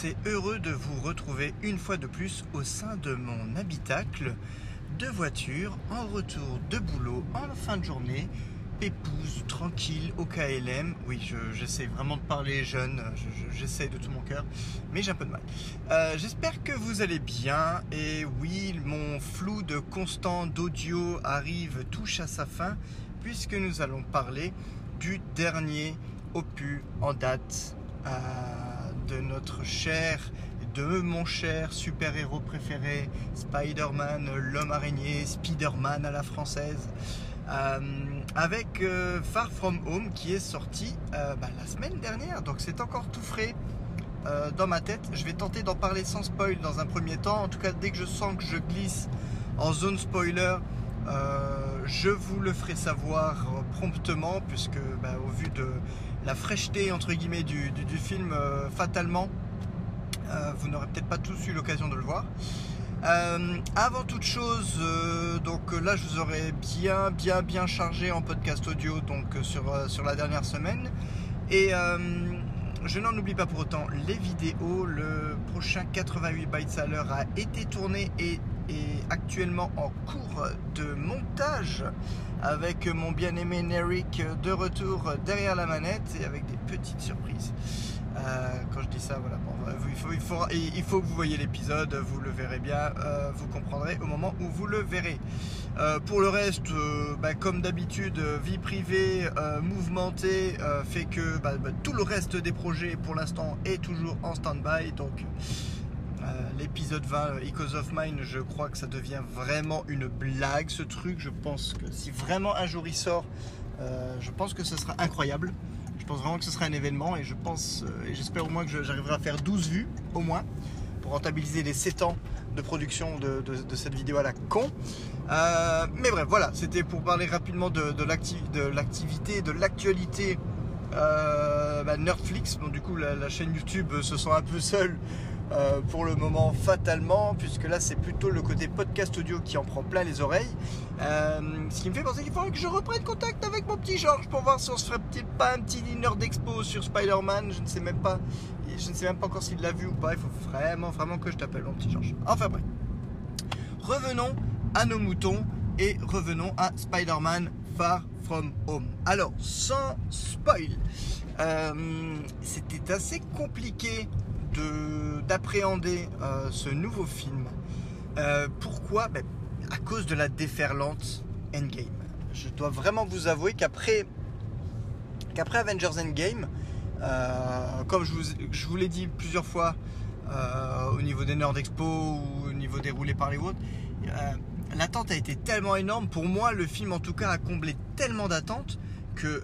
C'est heureux de vous retrouver une fois de plus au sein de mon habitacle de voiture en retour de boulot en fin de journée, épouse, tranquille, au KLM. Oui, j'essaie vraiment de parler jeune, j'essaie de tout mon cœur, mais j'ai un peu de mal. Euh, j'espère que vous allez bien et oui, mon flou de constant d'audio arrive, touche à sa fin, puisque nous allons parler du dernier opus en date. Euh, de notre cher, de mon cher super-héros préféré, Spider-Man, l'homme araignée, Spider-Man à la française, euh, avec euh, Far From Home qui est sorti euh, bah, la semaine dernière, donc c'est encore tout frais. dans ma tête, je vais tenter d'en parler sans spoil dans un premier temps. En tout cas, dès que je sens que je glisse en zone spoiler, je vous le ferai savoir promptement, puisque bah, au vu de la fraîcheté entre guillemets du, film, euh, fatalement, euh, vous n'aurez peut-être pas tous eu l'occasion de le voir. Euh, avant toute chose, donc là je vous aurais bien bien bien chargé en podcast audio donc sur, sur la dernière semaine. Et je n'en oublie pas pour autant les vidéos. Le prochain 88 bytes à l'heure a été tourné et est actuellement en cours de montage avec mon bien-aimé Neric de retour derrière la manette et avec des petites surprises. Euh, quand je dis ça, voilà, il, faut, il, faut, il, faut, que vous voyez l'épisode, vous le verrez bien, euh, vous comprendrez au moment où vous le verrez. Euh, pour le reste, bah, comme d'habitude, vie privée mouvementée fait que bah, bah, tout le reste des projets pour l'instant est toujours en stand-by. Donc l'épisode 20, Echoes of Mine, je crois que ça devient vraiment une blague ce truc. Je pense que si vraiment un jour il sort, je pense que ce sera incroyable. Je pense vraiment que ce sera un événement et je pense euh, et j'espère au moins que j'arriverai à faire 12 vues au moins pour rentabiliser les 7 ans de production de, cette vidéo à la con. Euh, mais bref, voilà, c'était pour parler rapidement de, l'activité, de l'actualité euh, bah, Nerdflix. Donc du coup, la, chaîne YouTube se sent un peu seule euh, pour le moment fatalement, puisque là c'est plutôt le côté podcast audio qui en prend plein les oreilles. Euh, ce qui me fait penser qu'il faudrait que je reprenne contact avec mon petit Georges pour voir si on se ferait pas un petit dîner d'expo sur Spider-Man. Je ne sais même pas, je ne sais même pas encore s'il l'a vu ou pas. Il faut vraiment, vraiment que je t'appelle mon petit Georges. Enfin bref. Revenons à nos moutons et revenons à Spider-Man Far From Home. Alors, sans spoil, euh, c'était assez compliqué d'appréhender euh, ce nouveau film. Euh, pourquoi? Ben, À cause de la déferlante Endgame. Je dois vraiment vous avouer qu'après qu'après Avengers Endgame, euh, comme je vous, je vous l'ai dit plusieurs fois au niveau des Nerd Expo ou au niveau déroulé par les autres, l'attente a été tellement énorme. Pour moi, le film en tout cas a comblé tellement d'attentes que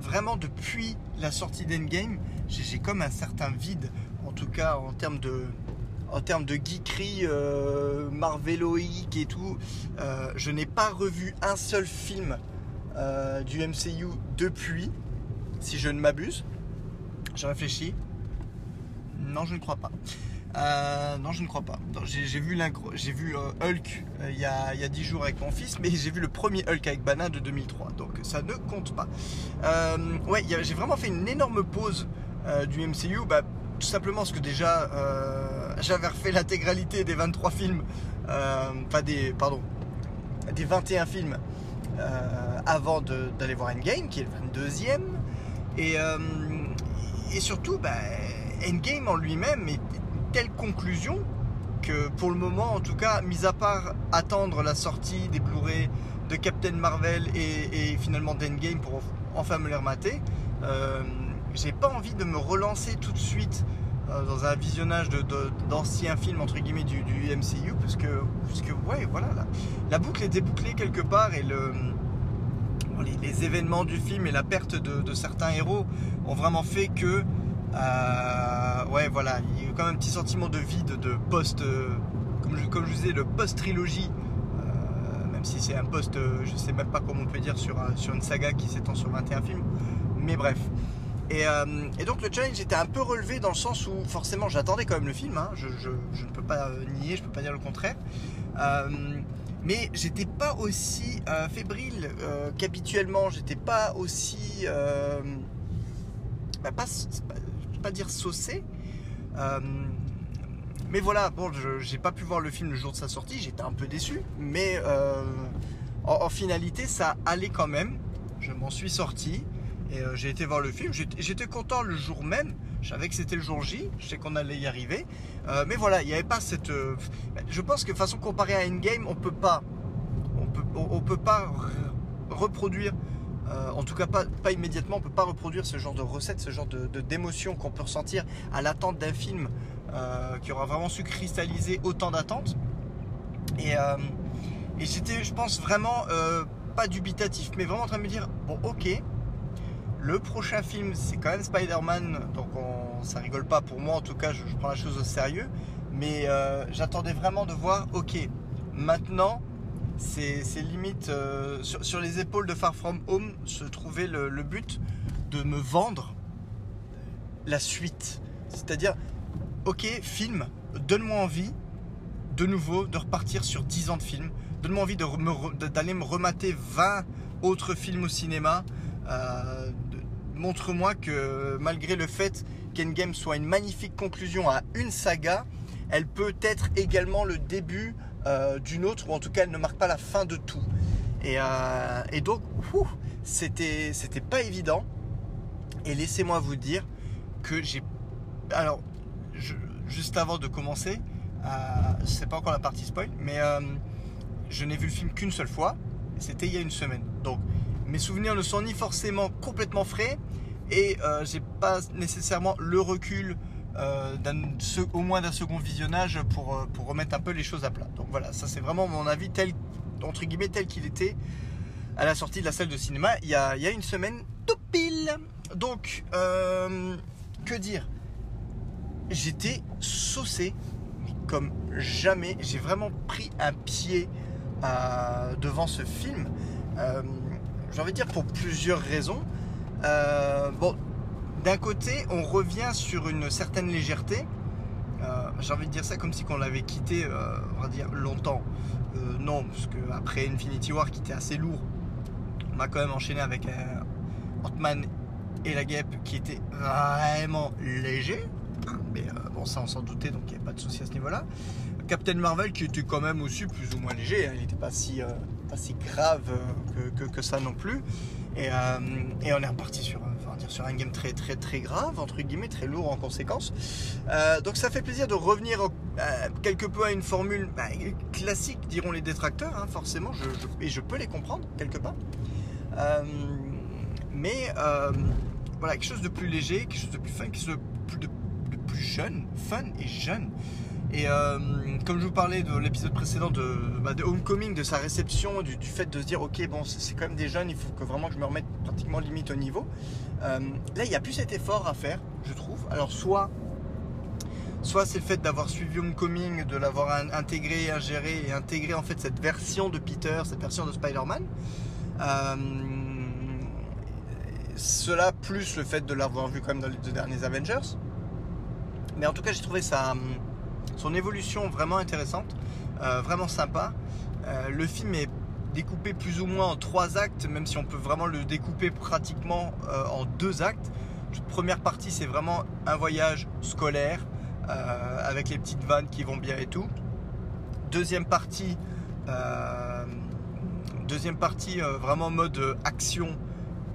vraiment depuis la sortie d'Endgame, j'ai comme un certain vide tout cas en termes de, en termes de euh, marveloïque et tout, euh, je n'ai pas revu un seul film euh, du MCU depuis, si je ne m'abuse. J'ai réfléchi. Non, je ne crois pas. non, je ne crois pas. J'ai vu, Hulk il y, a, y a 10 jours avec mon fils, mais j'ai vu le premier Hulk avec Banana de 2003, donc ça ne compte pas. ouais, j'ai vraiment fait une énorme pause du MCU. Bah, tout simplement parce que déjà, euh, j'avais refait l'intégralité des 23 films, euh, enfin des, pardon, des 21 films euh, avant d'aller voir Endgame, qui est le 22e. Et, et surtout, bah, Endgame en lui-même est telle conclusion que pour le moment, en tout cas, mis à part attendre la sortie des Blu-ray de Captain Marvel et, et finalement d'Endgame pour enfin me les remater, j'ai pas envie de me relancer tout de suite euh, dans un visionnage d'anciens de, films entre guillemets du, MCU parce que, parce que ouais voilà la, boucle est débouclée quelque part et le, les, événements du film et la perte de, certains héros ont vraiment fait que euh, ouais voilà il y a eu quand même un petit sentiment de vide de post euh, comme, je, comme je disais le post trilogie même si c'est un post je sais même pas comment on peut dire sur, sur une saga qui s'étend sur 21 films mais bref euh, et, donc le challenge était un peu relevé dans le sens où forcément j'attendais quand même le film, hein. je, ne peux pas euh, nier, je ne peux pas dire le contraire. Euh, mais j'étais pas aussi fébrile qu'habituellement, j'étais pas aussi... Bah, pas, pas, dire saucé, Euh, mais voilà, bon, je j'ai pas pu voir le film le jour de sa sortie, j'étais un peu déçu, mais euh, en finalité, ça allait quand même. Je m'en suis sorti et euh, j'ai été voir le film. J'étais content le jour même. Je savais que c'était le jour J, je sais qu'on allait y arriver. Euh, mais voilà, il n'y avait pas cette. euh, je pense que de façon comparée à Endgame, on peut pas, on peut, on, peut pas re- reproduire. en tout cas, pas, pas immédiatement, on peut pas reproduire ce genre de recette, ce genre de d'émotion qu'on peut ressentir à l'attente d'un film qui aura vraiment su cristalliser autant d'attentes. Et, et j'étais, je pense, vraiment pas dubitatif, mais vraiment en train de me dire bon, ok, le prochain film, c'est quand même Spider-Man, donc on, ça rigole pas pour moi, en tout cas, je, prends la chose au sérieux. Mais euh, j'attendais vraiment de voir, ok, maintenant, c'est limite euh, sur, les épaules de Far From Home se trouvait le, but de me vendre la suite. C'est-à-dire, ok, film, donne-moi envie de nouveau de repartir sur 10 ans de film. Donne-moi envie d'aller me remater 20 autres films au cinéma. Euh, Montre-moi que malgré le fait qu'Endgame soit une magnifique conclusion à une saga, elle peut être également le début euh, d'une autre, ou en tout cas elle ne marque pas la fin de tout. Et, euh, donc, c'était pas évident. Et laissez-moi vous dire que j'ai. Alors, juste avant de commencer, euh, c'est pas encore la partie spoil, mais euh, je n'ai vu le film qu'une seule fois. C'était il y a une semaine. Donc, mes souvenirs ne sont ni forcément complètement frais et euh, j'ai pas nécessairement le recul euh, au moins d'un second visionnage pour, euh, pour remettre un peu les choses à plat. Donc voilà, ça c'est vraiment mon avis tel entre guillemets tel qu'il était à la sortie de la salle de cinéma il y a, il y a une semaine tout pile. Donc euh, que dire? J'étais saucé comme jamais. J'ai vraiment pris un pied devant ce film. J'ai envie de dire pour plusieurs raisons. Euh, bon, d'un côté, on revient sur une certaine légèreté. Euh, J'ai envie de dire ça comme si on l'avait quitté, euh, dire longtemps. Non, parce que après Infinity War, qui était assez lourd, on a quand même enchaîné avec Ant-Man et la guêpe, qui était vraiment léger. Mais euh, bon, ça on s'en doutait, donc il n'y a pas de souci à ce niveau-là. Captain Marvel, qui était quand même aussi plus ou moins léger, hein, il n'était pas si, pas si grave euh, que, que- ça non plus. Et, euh, et on est reparti sur, dire, sur un game très très très grave, entre guillemets, très lourd en conséquence. Euh, donc ça fait plaisir de revenir quelque peu à une formule bah, classique, diront les détracteurs, hein, forcément, et je peux les comprendre quelque part. Mais voilà, quelque chose de plus léger, quelque chose de plus fun, quelque chose de plus, de plus jeune, fun et jeune. Et euh, comme je vous parlais de l'épisode précédent de, bah, Homecoming, de sa réception, du, fait de se dire ok bon c'est quand même des jeunes, il faut que vraiment que je me remette pratiquement limite au niveau. Euh, là il n'y a plus cet effort à faire, je trouve. Alors soit soit c'est le fait d'avoir suivi Homecoming, de l'avoir in- intégré, ingéré et intégré en fait cette version de Peter, cette version de Spider-Man. Euh, cela plus le fait de l'avoir vu quand même dans les deux derniers Avengers. Mais en tout cas, j'ai trouvé sa, son évolution vraiment intéressante, euh, vraiment sympa. Euh, le film est découpé plus ou moins en trois actes, même si on peut vraiment le découper pratiquement euh, en deux actes. Première partie, c'est vraiment un voyage scolaire avec les petites vannes qui vont bien et tout. Deuxième partie, deuxième partie vraiment mode action,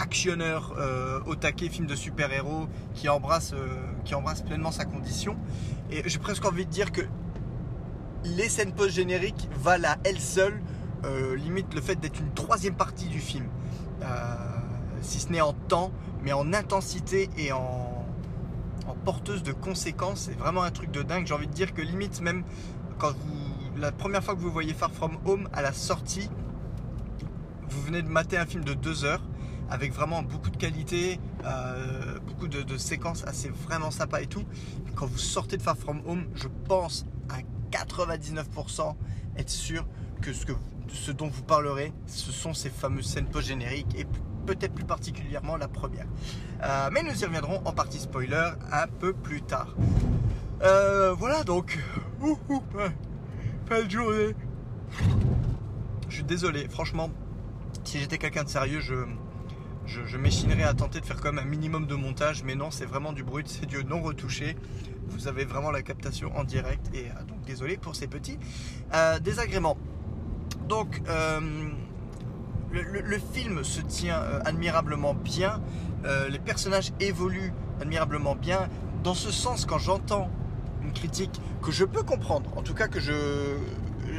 actionneur euh, au taquet, film de super-héros qui embrasse, euh, qui embrasse pleinement sa condition. Et j'ai presque envie de dire que les scènes post-génériques valent à elles seules euh, limite le fait d'être une troisième partie du film. Si ce n'est en temps, mais en intensité et en, en porteuse de conséquences. C'est vraiment un truc de dingue. J'ai envie de dire que limite même quand vous la première fois que vous voyez Far From Home à la sortie, vous venez de mater un film de deux heures avec vraiment beaucoup de qualité, euh, beaucoup de, séquences assez vraiment sympas et tout. Quand vous sortez de Far From Home, je pense à 99% être sûr que ce, que ce dont vous parlerez, ce sont ces fameuses scènes post-génériques et peut-être plus particulièrement la première. Euh, mais nous y reviendrons en partie spoiler un peu plus tard. Euh, voilà donc. Ouh, ouh, de journée. Je suis désolé, franchement, si j'étais quelqu'un de sérieux, je, je, m'échinerai à tenter de faire comme un minimum de montage, mais non, c'est vraiment du brut, c'est du non retouché. Vous avez vraiment la captation en direct, et euh, donc désolé pour ces petits euh, désagréments. Donc, euh, le, film se tient admirablement bien, les personnages évoluent admirablement bien. Dans ce sens, quand j'entends une critique que je peux comprendre, en tout cas que je,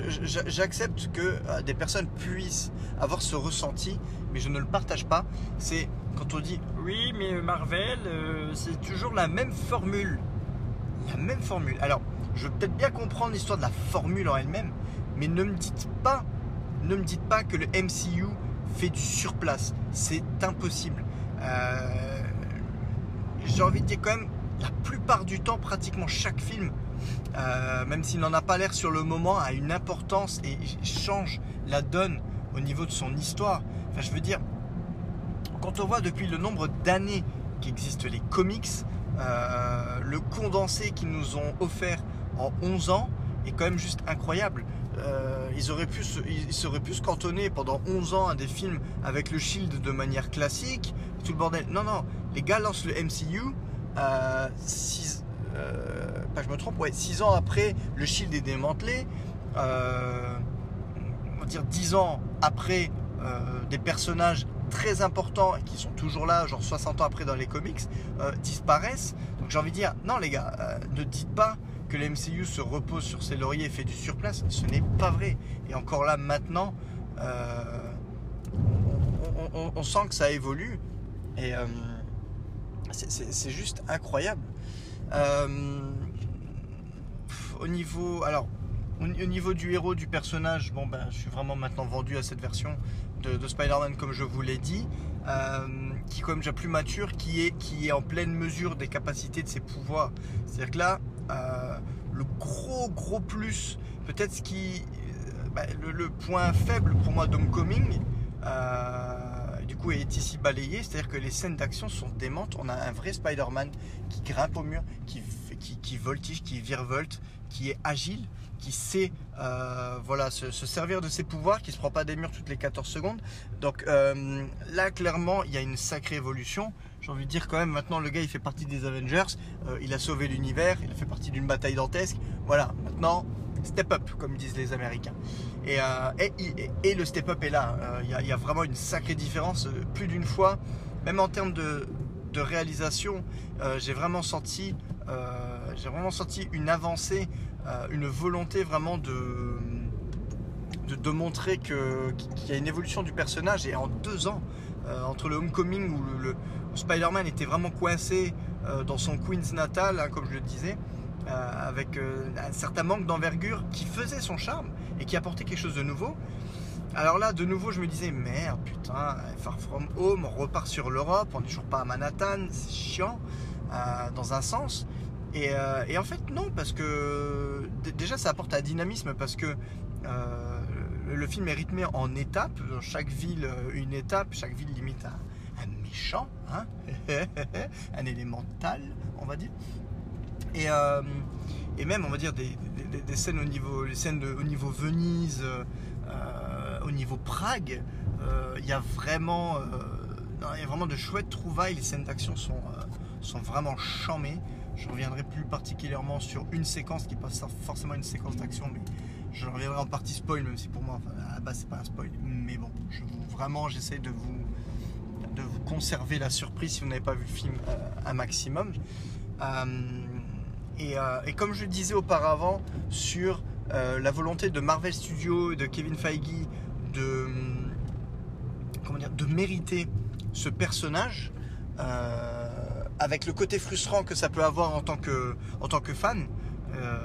j'accepte que des personnes puissent avoir ce ressenti, mais je ne le partage pas. C'est quand on dit oui, mais Marvel, euh, c'est toujours la même formule. La même formule. Alors, je veux peut-être bien comprendre l'histoire de la formule en elle-même, mais ne me dites pas, ne me dites pas que le MCU fait du surplace. C'est impossible. Euh, j'ai envie de dire quand même, la plupart du temps, pratiquement chaque film, euh, même s'il n'en a pas l'air sur le moment, a une importance et change la donne au niveau de son histoire. Enfin, je veux dire, quand on voit depuis le nombre d'années qu'existent les comics, euh, le condensé qu'ils nous ont offert en 11 ans est quand même juste incroyable. Euh, ils, auraient pu se, ils seraient pu se cantonner pendant 11 ans à des films avec le Shield de manière classique, tout le bordel. Non, non, les gars lancent le MCU. Pas je me trompe, ouais, 6 ans après le Shield est démantelé. on va dire 10 ans après euh, des personnages très importants qui sont toujours là, genre 60 ans après dans les comics, euh, disparaissent. Donc j'ai envie de dire, non les gars, euh, ne dites pas que le MCU se repose sur ses lauriers et fait du surplace. Ce n'est pas vrai. Et encore là maintenant, on, sent que ça évolue. Et c'est juste incroyable. Au niveau. Alors, au niveau du héros, du personnage, bon ben, je suis vraiment maintenant vendu à cette version de, Spider-Man, comme je vous l'ai dit, euh, qui est quand même déjà plus mature, qui est, qui est en pleine mesure des capacités de ses pouvoirs. C'est-à-dire que là, euh, le gros gros plus, peut-être ce qui, euh, bah, le, point faible pour moi d'Homecoming, du est ici balayé, c'est-à-dire que les scènes d'action sont démentes. On a un vrai Spider-Man qui grimpe au mur, qui, qui, qui voltige, qui virevolte, qui est agile qui sait euh, voilà, se, servir de ses pouvoirs, qui se prend pas des murs toutes les 14 secondes. Donc euh, là, clairement, il y a une sacrée évolution. J'ai envie de dire quand même, maintenant, le gars, il fait partie des Avengers, euh, il a sauvé l'univers, il a fait partie d'une bataille dantesque. Voilà, maintenant, step up, comme disent les Américains. Et, et, le step up est là. Il y, a, vraiment une sacrée différence, plus d'une fois, même en termes de, réalisation, j'ai vraiment senti... vraiment une avancée euh, une volonté vraiment de, de, montrer qu'il y a une évolution du personnage. Et en deux ans, euh, entre le Homecoming où le, Spider-Man était vraiment coincé euh, dans son Queens natal, hein, comme je le disais, avec un certain manque d'envergure qui faisait son charme et qui apportait quelque chose de nouveau. Alors là, de nouveau, je me disais, merde, putain, Far From Home, on repart sur l'Europe, on n'est toujours pas à Manhattan, c'est chiant, dans un sens. Euh, et, en fait, non, parce que déjà, ça apporte un dynamisme parce que euh, le film est rythmé en étapes. Dans chaque ville, euh, une étape, chaque ville limite un, un méchant, hein un élémental, on va dire. Et, et même, on va dire, des, scènes au niveau, les scènes au niveau Venise, au niveau Prague, il y a vraiment. il y a vraiment de chouettes trouvailles, les scènes d'action sont, sont vraiment chamées. Je reviendrai plus particulièrement sur une séquence qui passe forcément une séquence d'action, mais je reviendrai en partie spoil, même si pour moi, à la base, c'est pas un spoil. Mais bon, vraiment, j'essaie de vous, de vous conserver la surprise si vous n'avez pas vu le film euh, un maximum. Euh, euh, et, comme je disais auparavant, sur la volonté de Marvel Studios et de Kevin Feige de, comment dire, de mériter ce personnage avec le côté frustrant que ça peut avoir en tant que, en tant que fan, euh,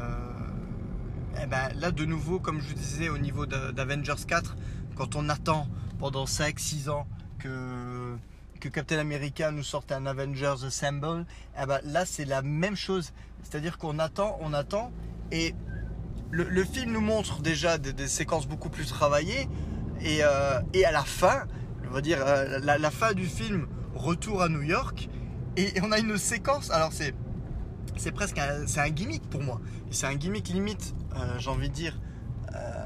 eh ben, là de nouveau, comme je disais au niveau d'Avengers 4, quand on attend pendant 5-6 ans que, que Captain America nous sorte un Avengers Assemble, eh ben, là c'est la même chose. C'est-à-dire qu'on attend, on attend, et le, film nous montre déjà des, séquences beaucoup plus travaillées, et, euh, et, à la fin, on va dire euh, la, fin du film, retour à New York, et on a une séquence, alors c'est c'est presque un, c'est un gimmick pour moi. C'est un gimmick limite, euh, j'ai envie de dire,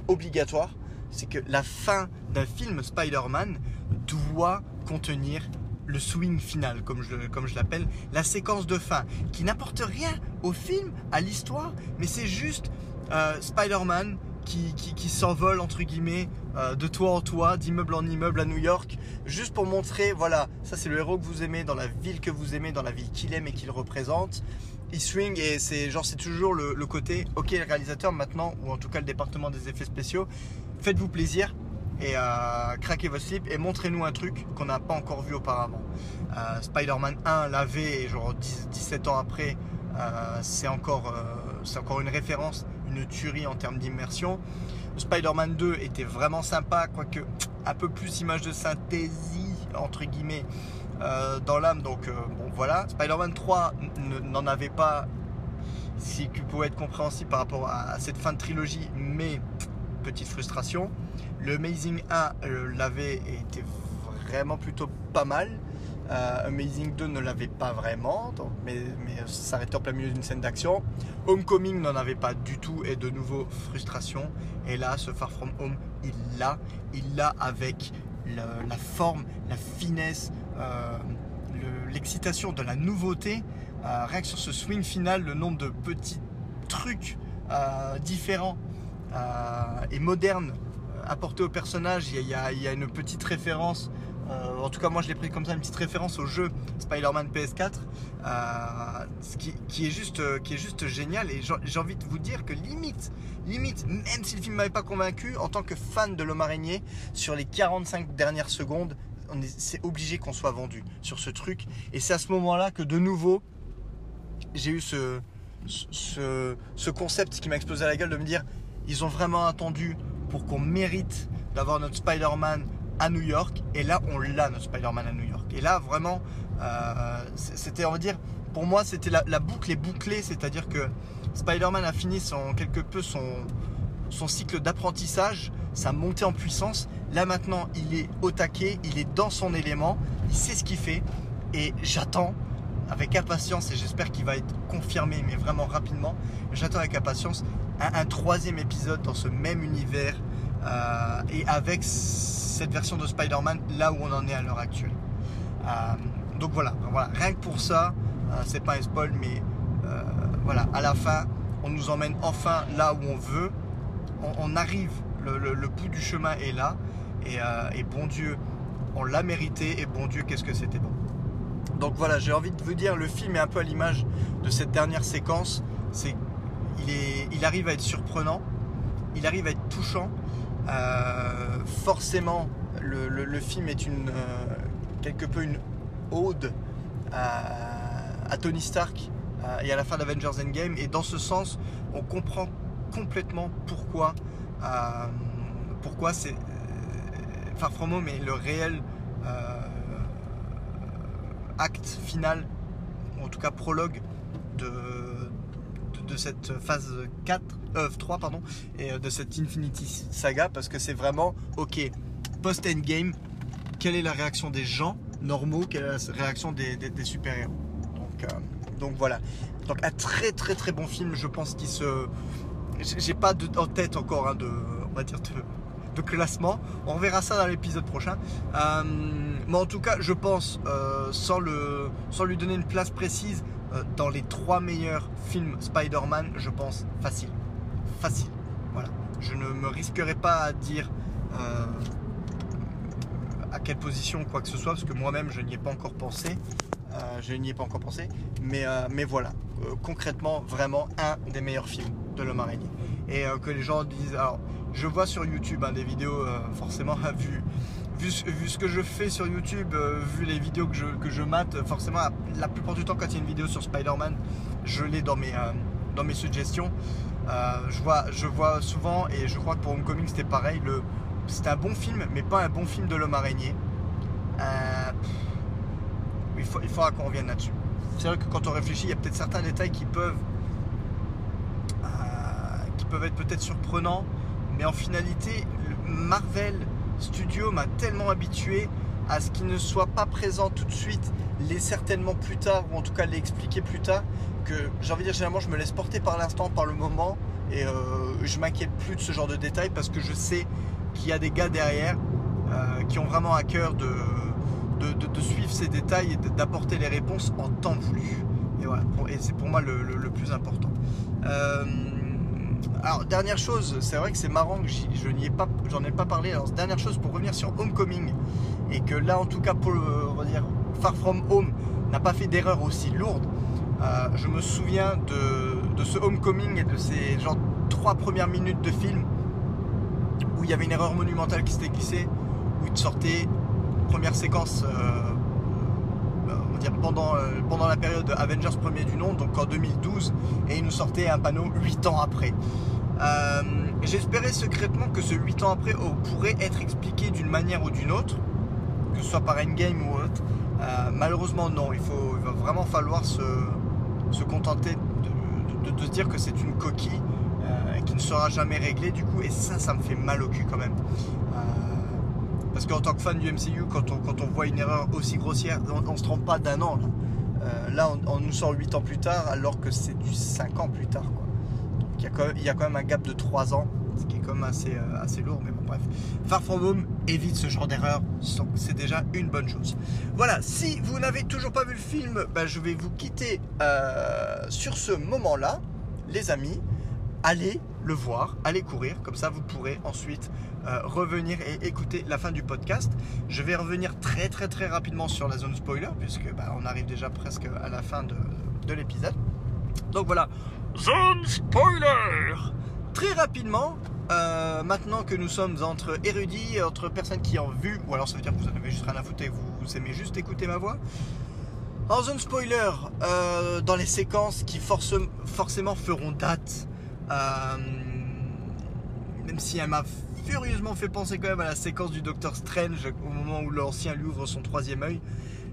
obligatoire. C'est que la fin d'un film Spider-Man doit contenir le swing final, comme je, comme je l'appelle, la séquence de fin, qui n'apporte rien au film, à l'histoire, mais c'est juste euh, Spider-Man qui, qui, s'envole entre guillemets euh, de toit en toit, d'immeuble en immeuble à New York, juste pour montrer, voilà, ça c'est le héros que vous aimez, dans la ville que vous aimez, dans la ville qu'il aime et qu'il représente. Il swing et c'est genre c'est toujours le, le, côté, ok le réalisateur maintenant, ou en tout cas le département des effets spéciaux, faites-vous plaisir, et euh, craquez votre slip et montrez-nous un truc qu'on n'a pas encore vu auparavant. Euh, Spider-Man 1 l'avait et genre 17 ans après, euh, c'est encore, c'est encore une référence, une tuerie en termes d'immersion. Spider-Man 2 était vraiment sympa, quoique un peu plus image de synthèse entre guillemets dans l'âme. Donc bon voilà, Spider-Man 3 n'en avait pas, si qui pouvait être compréhensible par rapport à cette fin de trilogie, mais petite frustration. Le Amazing 1 euh, l'avait et était vraiment plutôt pas mal. Euh, Amazing 2 ne l'avait pas vraiment, mais, mais s'arrêtait en plein milieu d'une scène d'action. Homecoming n'en avait pas du tout et de nouveau frustration. Et là, ce Far From Home, il l'a. Il l'a avec la forme, la finesse, euh, l'excitation de la nouveauté. rien que sur ce swing final, le nombre de petits trucs différents et modernes apporté au personnage. Il y, a, une petite référence, euh, en tout cas moi je l'ai pris comme ça, une petite référence au jeu Spider-Man PS4, euh, qui, est juste, euh, qui est juste génial. Et j'ai envie de vous dire que limite, limite, même si le film m'avait pas convaincu, en tant que fan de l'homme araignée, sur les 45 dernières secondes, c'est obligé qu'on soit vendu sur ce truc. Et c'est à ce moment-là que de nouveau, j'ai eu ce, ce, ce concept qui m'a explosé à la gueule de me dire, ils ont vraiment attendu pour qu'on mérite d'avoir notre Spider-Man à New York. Et là, on l'a, notre Spider-Man à New York. Et là, vraiment, euh, c'était, on va dire, pour moi, c'était la, boucle est bouclée. C'est-à-dire que Spider-Man a fini son, quelque peu son, son cycle d'apprentissage, sa montée en puissance. Là, maintenant, il est au taquet, il est dans son élément, il sait ce qu'il fait. Et j'attends avec impatience, et j'espère qu'il va être confirmé, mais vraiment rapidement, j'attends avec impatience un, troisième épisode dans ce même univers euh, et avec cette version de Spider-Man là où on en est à l'heure actuelle. Euh, donc voilà, rien que pour ça, euh, c'est pas un spoil, mais voilà, à la fin, on nous emmène enfin là où on veut. On, arrive, le, bout du chemin est là, et bon Dieu, on l'a mérité, et bon Dieu, qu'est-ce que c'était bon. Donc voilà, j'ai envie de vous dire, le film est un peu à l'image de cette dernière séquence. Il, arrive à être surprenant, il arrive à être touchant. Euh, forcément, le, film est euh, quelque peu une ode à, Tony Stark euh, et à la fin d'Avengers Endgame. Et dans ce sens, on comprend complètement pourquoi, pourquoi c'est Far From Home est le réel acte final, en tout cas prologue de, de cette phase 4, euh, 3 pardon, et euh, de cette Infinity Saga parce que c'est vraiment ok post-endgame, quelle est la réaction des gens normaux, quelle est la réaction des, super-héros? Donc, euh, donc voilà. Donc un très très très bon film, je pense qu'il se. J'ai pas de, en tête encore hein, de, on va dire de, de, classement. On verra ça dans l'épisode prochain. Euh, mais en tout cas, je pense, sans, le, sans lui donner une place précise, euh, dans les trois meilleurs films Spider-Man, je pense facile. Facile. Voilà. Je ne me risquerai pas à dire euh, à quelle position quoi que ce soit, parce que moi-même je n'y ai pas encore pensé. Euh, je n'y ai pas encore pensé. Mais, mais voilà. concrètement, vraiment un des meilleurs films de l'homme araignée. Et que les gens disent. Alors, je vois sur YouTube hein, des vidéos, forcément, vu vu, ce que je fais sur YouTube, euh, vu les vidéos que je, que je mate, forcément, la plupart du temps, quand il y a une vidéo sur Spider-Man, je l'ai dans mes, euh, dans mes suggestions. Euh, je, vois, je vois souvent, et je crois que pour Homecoming, c'était pareil. Le, c'était un bon film, mais pas un bon film de l'homme araignée. il, faut, il faudra qu'on revienne là-dessus. C'est vrai que quand on réfléchit, il y a peut-être certains détails qui peuvent, peuvent être peut-être surprenants, mais en finalité, Marvel studio m'a tellement habitué à ce qu'il ne soit pas présent tout de suite, les certainement plus tard, ou en tout cas les expliquer plus tard, que j'ai envie de dire généralement je me laisse porter par l'instant, par le moment, et euh, je m'inquiète plus de ce genre de détails parce que je sais qu'il y a des gars derrière euh, qui ont vraiment à cœur de, de, suivre ces détails et d'apporter les réponses en temps voulu. Et voilà, et c'est pour moi le, plus important. Euh, alors dernière chose, c'est vrai que c'est marrant que je n'y ai pas, j'en ai pas parlé. Alors dernière chose pour revenir sur Homecoming et que là en tout cas pour Far From Home n'a pas fait d'erreur aussi lourde. Euh, je me souviens de, de, ce Homecoming et de ces genre trois premières minutes de film où il y avait une erreur monumentale qui s'était glissée, où il sortait première séquence euh, on va dire pendant, euh, pendant la période Avengers premier du nom, donc en 2012, et il nous sortait un panneau 8 ans après. Euh, j'espérais secrètement que ce 8 ans après oh, pourrait être expliqué d'une manière ou d'une autre, que ce soit par Endgame ou autre. malheureusement non, il, faut, va vraiment falloir se, se contenter de, se dire que c'est une coquille qui ne sera jamais réglée du coup, et ça, ça me fait mal au cul quand même. Parce qu'en tant que fan du MCU, quand on, voit une erreur aussi grossière, on ne se trompe pas d'un an. Là, euh, on, nous sort 8 ans plus tard, alors que c'est du 5 ans plus tard. Il y, a quand même, un gap de 3 ans, ce qui est quand même assez, euh, assez lourd. Mais bon, bref. Far From Home évite ce genre d'erreur, c'est déjà une bonne chose. Voilà, si vous n'avez toujours pas vu le film, ben, je vais vous quitter euh, sur ce moment-là, les amis. Allez le voir, allez courir, comme ça vous pourrez ensuite euh, revenir et écouter la fin du podcast. Je vais revenir très très très rapidement sur la zone spoiler, puisque bah, on arrive déjà presque à la fin de, l'épisode. Donc voilà, zone spoiler Très rapidement, euh, maintenant que nous sommes entre érudits, entre personnes qui ont vu, ou alors ça veut dire que vous en avez juste rien à foutre et vous, aimez juste écouter ma voix. En zone spoiler, euh, dans les séquences qui forcément feront date, même si elle m'a furieusement fait penser quand même à la séquence du Docteur Strange au moment où l'ancien lui ouvre son troisième œil.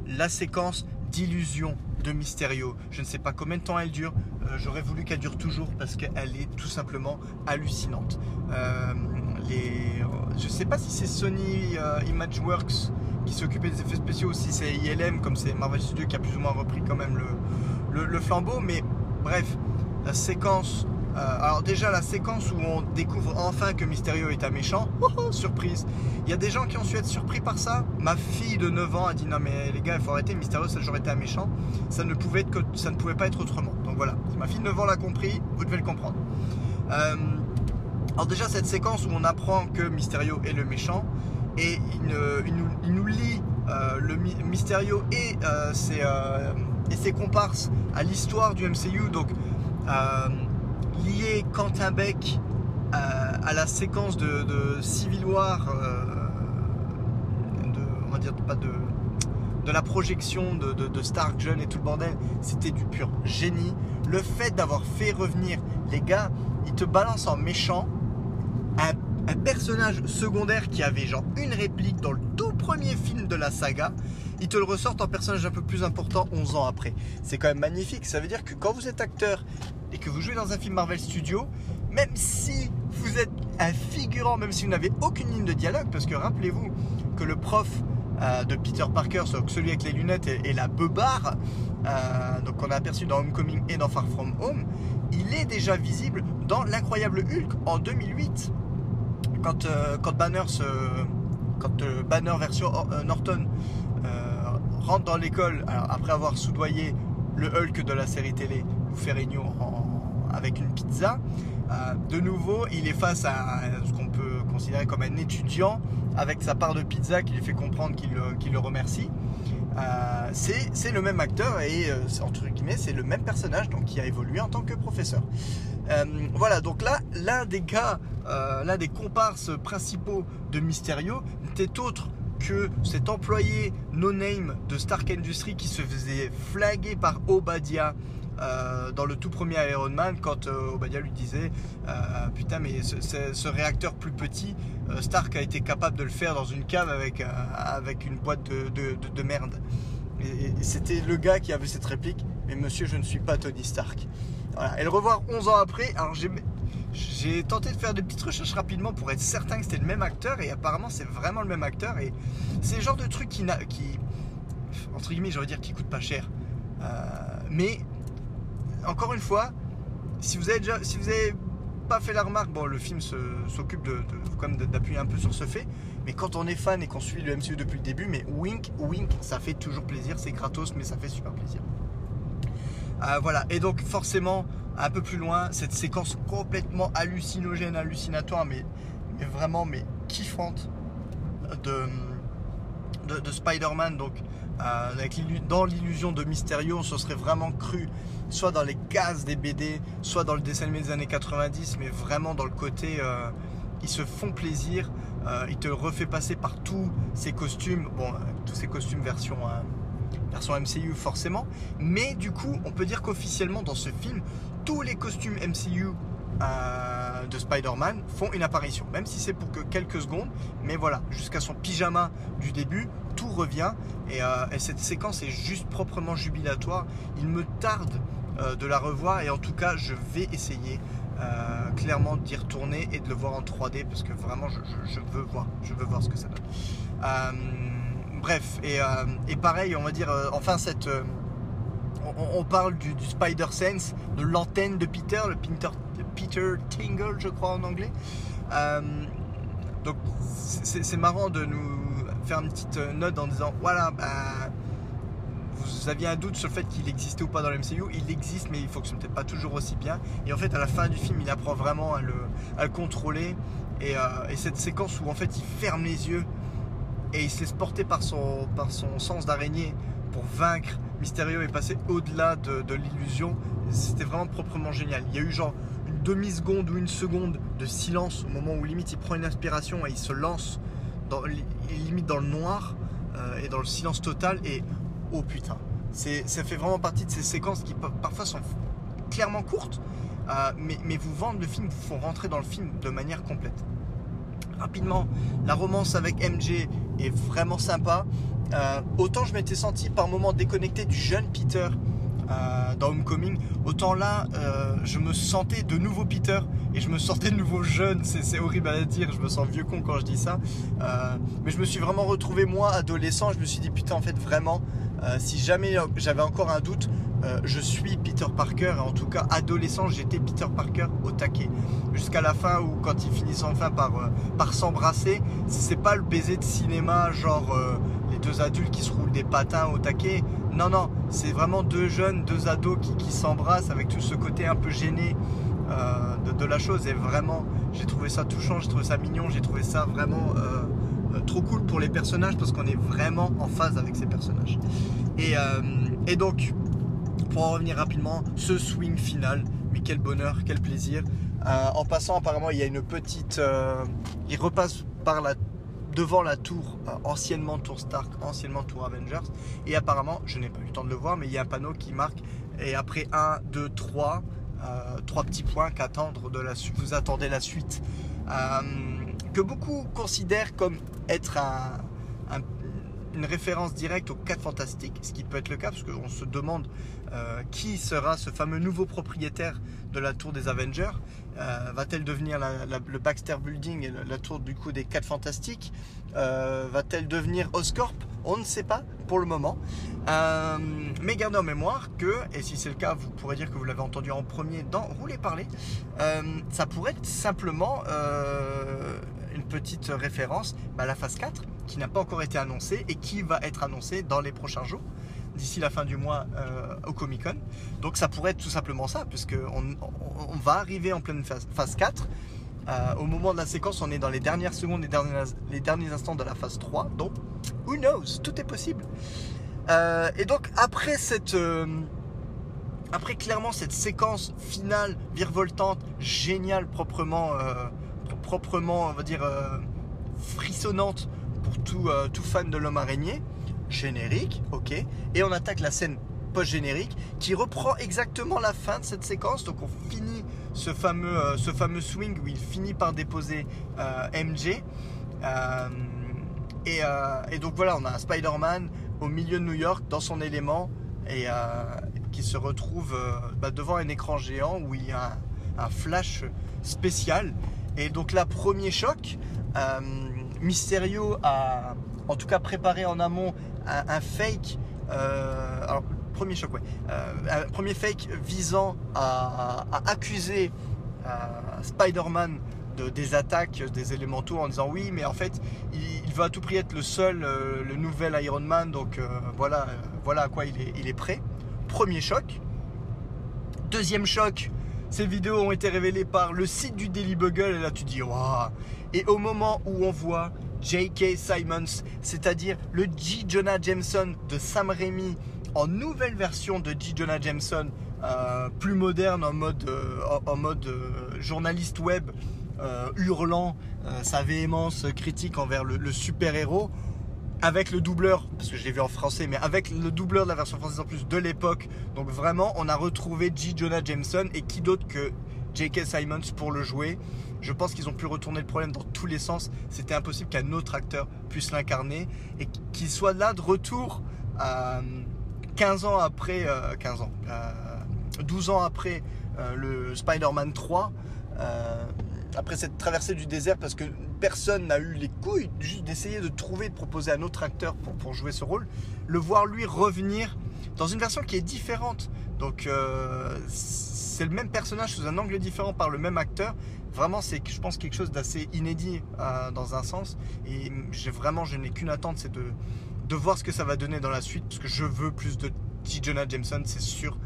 La séquence d'illusion de Mysterio. Je ne sais pas combien de temps elle dure. Euh, j'aurais voulu qu'elle dure toujours parce qu'elle est tout simplement hallucinante. Euh, je ne sais pas si c'est Sony euh, Imageworks qui s'occupait des effets spéciaux ou si c'est ILM comme c'est Marvel Studios qui a plus ou moins repris quand même le, flambeau. Mais bref, la séquence euh, alors déjà la séquence où on découvre enfin que Mysterio est un méchant, oh, surprise. Il y a des gens qui ont su être surpris par ça. Ma fille de 9 ans a dit non mais les gars il faut arrêter, Mysterio ça j'aurais été un méchant. Ça ne, pouvait que, ça ne pouvait pas être autrement. Donc voilà, ma fille de 9 ans l'a compris, vous devez le comprendre. Euh, alors déjà cette séquence où on apprend que Mysterio est le méchant et il, nous, lie euh, le Mysterio et, ses, et ses comparses à l'histoire du MCU. Donc lié Quentin Beck euh, à, la séquence de, Civil War, euh, de, on va dire pas de, de la projection de, Stark John et tout le bordel, c'était du pur génie. Le fait d'avoir fait revenir les gars, ils te balancent en méchant un, un, personnage secondaire qui avait genre une réplique dans le tout premier film de la saga. Ils te le ressortent en personnage un peu plus important 11 ans après. C'est quand même magnifique. Ça veut dire que quand vous êtes acteur et que vous jouez dans un film Marvel Studio, même si vous êtes un figurant, même si vous n'avez aucune ligne de dialogue, parce que rappelez-vous que le prof euh, de Peter Parker, celui avec les lunettes et, la beubare, euh, donc qu'on a aperçu dans Homecoming et dans Far From Home, il est déjà visible dans l'incroyable Hulk en 2008. Quand, euh, quand Banner se, quand Banner version Norton rentre dans l'école après avoir soudoyé le Hulk de la série télé Ferrigno avec une pizza. Euh, de nouveau, il est face à ce qu'on peut considérer comme un étudiant avec sa part de pizza qui lui fait comprendre qu'il le remercie. Euh, c'est le même acteur et euh, entre guillemets c'est le même personnage donc qui a évolué en tant que professeur. voilà donc là l'un des gars, l'un des comparses principaux de Mysterio n'était autre que cet employé no-name de Stark Industries qui se faisait flaguer par Obadiah euh, dans le tout premier Iron Man quand euh, Obadiah lui disait euh, putain mais ce, réacteur plus petit Stark a été capable de le faire dans une cave avec, avec une boîte de, merde et, c'était le gars qui avait cette réplique mais monsieur je ne suis pas Tony Stark et le revoir 11 ans après alors j'ai tenté de faire des petites recherches rapidement pour être certain que c'était le même acteur et apparemment c'est vraiment le même acteur et c'est le genre de truc qui, qui entre guillemets j'aurais dire qui coûte pas cher. Mais encore une fois, si vous avez déjà, si vous avez pas fait la remarque, le film s'occupe d'appuyer un peu sur ce fait, mais quand on est fan et qu'on suit le MCU depuis le début, mais wink, wink, ça fait toujours plaisir. C'est gratos, mais ça fait super plaisir. Euh, voilà, et donc forcément, un peu plus loin, cette séquence complètement hallucinogène, hallucinatoire, mais, vraiment mais kiffante de, de, Spider-Man. Donc, avec dans l'illusion de Mysterio, on se serait vraiment cru, soit dans les cases des BD, soit dans le dessin animé des années 90, mais vraiment dans le côté, euh, ils se font plaisir, euh, il te refait passer par tous ces costumes, tous ces costumes version version MCU forcément, mais du coup, on peut dire qu'officiellement dans ce film, tous les costumes MCU euh, de Spider-Man font une apparition, même si c'est pour que quelques secondes, mais voilà, jusqu'à son pyjama du début, revient et, euh, cette séquence est juste proprement jubilatoire. Il me tarde euh, de la revoir et en tout cas, je vais essayer clairement d'y retourner et de le voir en 3D parce que vraiment, je, veux voir, je veux voir ce que ça donne. Bref, euh, et, pareil, on va dire, euh, enfin, cette, euh, on, parle du, Spider Sense, de l'antenne de Peter, le Peter, Peter Tingle, je crois en anglais. donc, c'est marrant de nous faire une petite note en disant voilà, bah, vous aviez un doute sur le fait qu'il existait ou pas dans le MCU, il existe, mais il fonctionne peut-être pas toujours aussi bien. Et en fait, à la fin du film, il apprend vraiment à le, contrôler. Et, et, cette séquence où en fait il ferme les yeux et il se laisse porter par son, par son sens d'araignée pour vaincre Mysterio et passer au-delà de, l'illusion. C'était vraiment proprement génial. Il y a eu genre une demi-seconde ou une seconde de silence au moment où limite il prend une inspiration et il se lance limite dans le noir euh, et dans le silence total et oh putain. Ça fait vraiment partie de ces séquences qui parfois sont clairement courtes, euh, mais, mais vous vendent le film, vous font rentrer dans le film de manière complète rapidement, la romance avec MJ est vraiment sympa. Euh, autant je m'étais senti par moments déconnecté du jeune Peter dans Homecoming, autant là, je me sentais de nouveau Peter et je me sentais de nouveau jeune. C'est horrible à dire, je me sens vieux con quand je dis ça. mais je me suis vraiment retrouvé moi, adolescent. Je me suis dit, putain, en fait, vraiment, si jamais j'avais encore un doute, euh, je suis Peter Parker, en tout cas adolescent, j'étais Peter Parker au taquet. Jusqu'à la fin où quand ils finissent enfin par, euh, par s'embrasser, c'est pas le baiser de cinéma, genre euh, les deux adultes qui se roulent des patins au taquet. Non, non, c'est vraiment deux jeunes, deux ados qui, s'embrassent avec tout ce côté un peu gêné de, la chose. Et vraiment, j'ai trouvé ça touchant, j'ai trouvé ça mignon, j'ai trouvé ça vraiment trop cool pour les personnages parce qu'on est vraiment en phase avec ces personnages. Et, donc, pour en revenir rapidement, ce swing final, mais quel bonheur, quel plaisir. Euh, en passant, apparemment, il y a une petite. Euh, il repasse par la, devant la tour, euh, anciennement tour Stark, anciennement tour Avengers. Et apparemment, je n'ai pas eu le temps de le voir, mais il y a un panneau qui marque. Et après 1, 2, 3, trois petits points qu'attendre de la Vous attendez la suite. que beaucoup considèrent comme être un, une référence directe aux 4 Fantastiques, ce qui peut être le cas parce qu'on se demande euh, qui sera ce fameux nouveau propriétaire de la tour des Avengers. Euh, va-t-elle devenir le Baxter Building et la tour du coup des 4 Fantastiques euh, Va-t-elle devenir Oscorp? On ne sait pas pour le moment. mais gardez en mémoire que, et si c'est le cas, vous pourrez dire que vous l'avez entendu en premier dans Rouler Parler, ça pourrait être simplement une petite référence à la phase 4 qui n'a pas encore été annoncée et qui va être annoncée dans les prochains jours, d'ici la fin du mois euh, au Comic Con. Donc ça pourrait être tout simplement ça, puisqu'on on, va arriver en pleine phase, phase 4. Euh, au moment de la séquence, on est dans les dernières secondes, les derniers, instants de la phase 3. Donc, who knows? Tout est possible. Euh, et donc, après cette. après clairement cette séquence finale virevoltante, géniale, proprement, proprement, on va dire, frissonnante pour tout, tout fan de l'homme araignée. Générique, ok. Et on attaque la scène post-générique qui reprend exactement la fin de cette séquence. Donc on finit ce fameux, euh, ce fameux swing où il finit par déposer euh, MJ. Et, donc voilà, on a un Spider-Man au milieu de New York dans son élément et qui se retrouve bah, devant un écran géant où il y a un, un flash spécial. Et donc là, premier choc. Mysterio a en tout cas préparé en amont un, fake. Euh, alors, premier choc, ouais. Euh, un premier fake visant à, accuser Spider-Man des attaques des élémentaux en disant oui, mais en fait, il, va à tout prix être le seul, euh, le nouvel Iron Man, donc voilà, voilà à quoi il est, il est prêt. Premier choc. Deuxième choc, ces vidéos ont été révélées par le site du Daily Bugle et là tu dis waouh. Et au moment où on voit J.K. Simons, c'est-à-dire le G. Jonah Jameson de Sam Raimi en nouvelle version de G. Jonah Jameson, euh, plus moderne en mode, euh, euh, journaliste web, hurlant sa véhémence critique envers le super-héros avec le doubleur, parce que je l'ai vu en français, mais avec le doubleur de la version française en plus de l'époque. Donc vraiment, on a retrouvé G. Jonah Jameson et qui d'autre que J.K. Simons pour le jouer? Je pense qu'ils ont pu retourner le problème dans tous les sens. C'était impossible qu'un autre acteur puisse l'incarner et qu'il soit là de retour 15 euh, ans après, 15 euh, ans, 12 euh, ans après le Spider-Man 3 après cette traversée du désert parce que personne n'a eu les couilles juste d'essayer de trouver, de proposer un autre acteur pour, jouer ce rôle, le voir lui revenir dans une version qui est différente. Donc euh, c'est le même personnage sous un angle différent par le même acteur. Vraiment, c'est je pense quelque chose d'assez inédit euh, dans un sens. Et j'ai vraiment, je n'ai qu'une attente, c'est de, de voir ce que ça va donner dans la suite parce que je veux plus de T. Jonah Jameson, c'est sûr.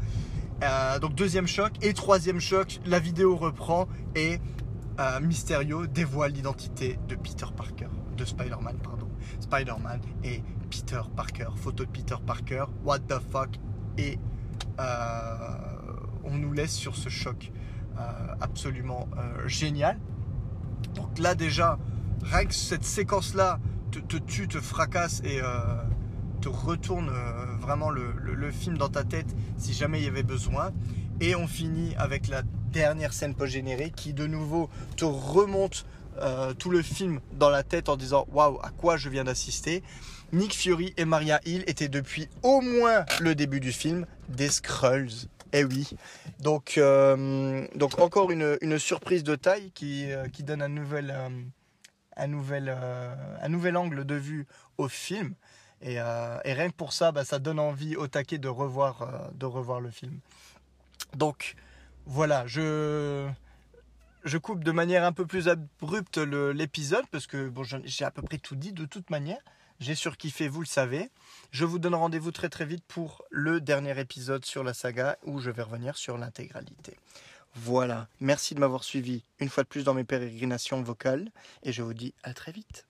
Euh, donc deuxième choc et troisième choc, la vidéo reprend et Mysterio dévoile l'identité de Peter Parker, de Spider-Man, pardon. Spider-Man et Peter Parker, photo de Peter Parker, what the fuck, et on nous laisse sur ce choc euh, absolument euh, génial. Donc là déjà, rien que cette séquence-là te, tue, te fracasse et te retourne vraiment le, film dans ta tête si jamais il y avait besoin. Et on finit avec la dernière scène post-générique qui de nouveau te remonte euh, tout le film dans la tête en disant waouh à quoi je viens d'assister. Nick Fury et Maria Hill étaient depuis au moins le début du film des Skrulls. Eh oui. Donc, euh, donc encore une, une, surprise de taille qui, euh, qui donne un nouvel, un, nouvel, un nouvel angle de vue au film. Et, et rien que pour ça, bah, ça donne envie au taquet de revoir, de revoir le film. Donc, voilà, je, je coupe de manière un peu plus abrupte l'épisode parce que bon, j'ai à peu près tout dit de toute manière. J'ai surkiffé, vous le savez. Je vous donne rendez-vous très très vite pour le dernier épisode sur la saga où je vais revenir sur l'intégralité. Voilà, merci de m'avoir suivi une fois de plus dans mes pérégrinations vocales et je vous dis à très vite.